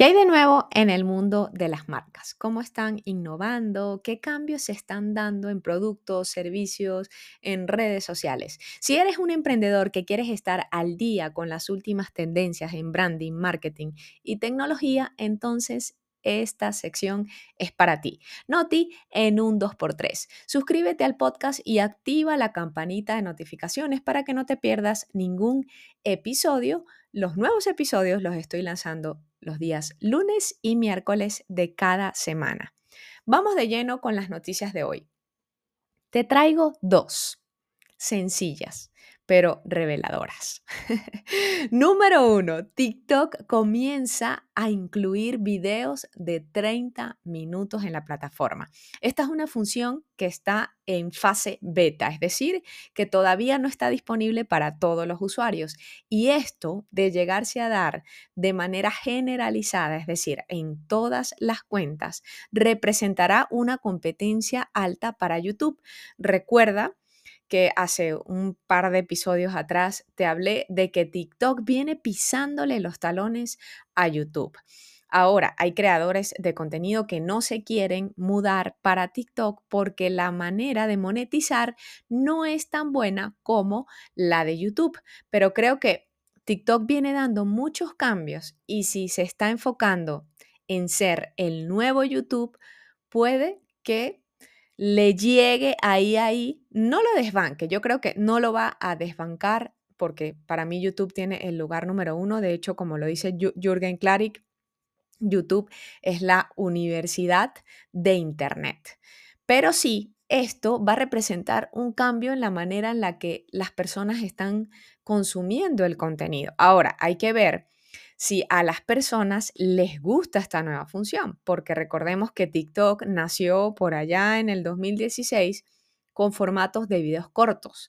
¿Qué hay de nuevo en el mundo de las marcas? ¿Cómo están innovando? ¿Qué cambios se están dando en productos, servicios, en redes sociales? Si eres un emprendedor que quieres estar al día con las últimas tendencias en branding, marketing y tecnología, entonces esta sección es para ti. Noti en un 2x3. Suscríbete al podcast y activa la campanita de notificaciones para que no te pierdas ningún episodio. Los nuevos episodios los estoy lanzando los días lunes y miércoles de cada semana. Vamos de lleno con las noticias de hoy. Te traigo dos, sencillas pero reveladoras. Número uno, TikTok comienza a incluir videos de 30 minutos en la plataforma. Esta es una función que está en fase beta, es decir, que todavía no está disponible para todos los usuarios. Y esto de llegarse a dar de manera generalizada, es decir, en todas las cuentas, representará una competencia alta para YouTube. Recuerda que hace un par de episodios atrás te hablé de que TikTok viene pisándole los talones a YouTube. Ahora, hay creadores de contenido que no se quieren mudar para TikTok porque la manera de monetizar no es tan buena como la de YouTube. Pero creo que TikTok viene dando muchos cambios y si se está enfocando en ser el nuevo YouTube, puede que le llegue ahí, ahí, no lo desbanque. Yo creo que no lo va a desbancar porque para mí YouTube tiene el lugar número uno. De hecho, como lo dice Jürgen Klarik, YouTube es la universidad de Internet. Pero sí, esto va a representar un cambio en la manera en la que las personas están consumiendo el contenido. Ahora, hay que ver si a las personas les gusta esta nueva función, porque recordemos que TikTok nació por allá en el 2016 con formatos de videos cortos.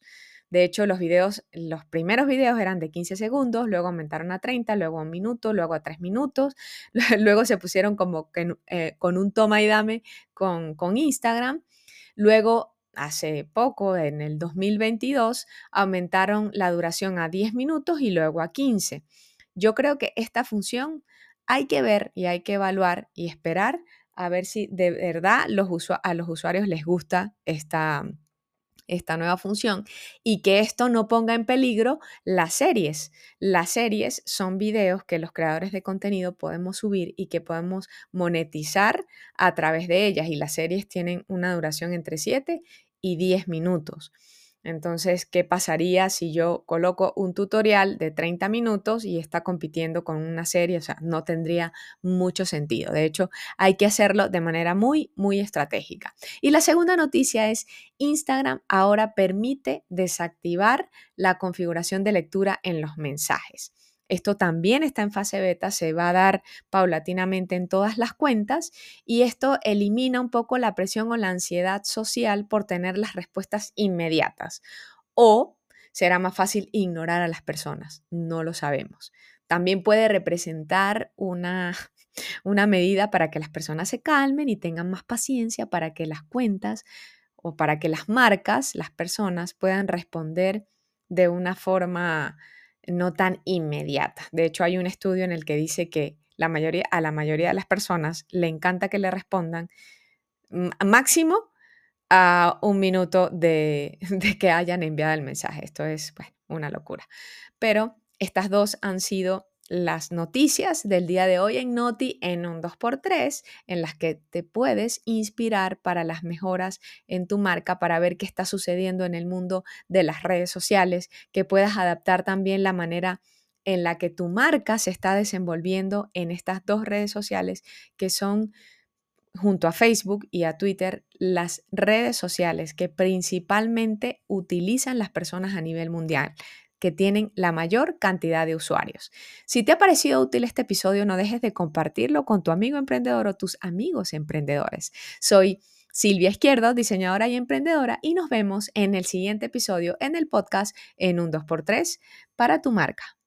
De hecho, los videos, los primeros videos eran de 15 segundos, luego aumentaron a 30, luego a un minuto, luego a 3 minutos, luego se pusieron como que, eh, con un toma y dame con, con Instagram, luego hace poco, en el 2022, aumentaron la duración a 10 minutos y luego a 15. Yo creo que esta función hay que ver y hay que evaluar y esperar a ver si de verdad a los usuarios les gusta esta, esta nueva función y que esto no ponga en peligro las series. Las series son videos que los creadores de contenido podemos subir y que podemos monetizar a través de ellas y las series tienen una duración entre 7 y 10 minutos. Entonces, ¿qué pasaría si yo coloco un tutorial de 30 minutos y está compitiendo con una serie? O sea, no tendría mucho sentido. De hecho, hay que hacerlo de manera muy, muy estratégica. Y la segunda noticia es, Instagram ahora permite desactivar la configuración de lectura en los mensajes. Esto también está en fase beta, se va a dar paulatinamente en todas las cuentas y esto elimina un poco la presión o la ansiedad social por tener las respuestas inmediatas. O será más fácil ignorar a las personas, no lo sabemos. También puede representar una, una medida para que las personas se calmen y tengan más paciencia para que las cuentas o para que las marcas, las personas puedan responder de una forma no tan inmediata. De hecho, hay un estudio en el que dice que la mayoría, a la mayoría de las personas le encanta que le respondan máximo a un minuto de, de, que hayan enviado el mensaje. Esto es una locura. Pero estas dos han sido las noticias del día de hoy en Noti en un 2x3, en las que te puedes inspirar para las mejoras en tu marca, para ver qué está sucediendo en el mundo de las redes sociales, que puedas adaptar también la manera en la que tu marca se está desenvolviendo en estas dos redes sociales que son junto a Facebook y a Twitter las redes sociales que principalmente utilizan las personas a nivel mundial que tienen la mayor cantidad de usuarios. Si te ha parecido útil este episodio, no dejes de compartirlo con tu amigo emprendedor o tus amigos emprendedores. Soy Silvia Izquierdo, diseñadora y emprendedora, y nos vemos en el siguiente episodio en el podcast en un 2x3 para tu marca.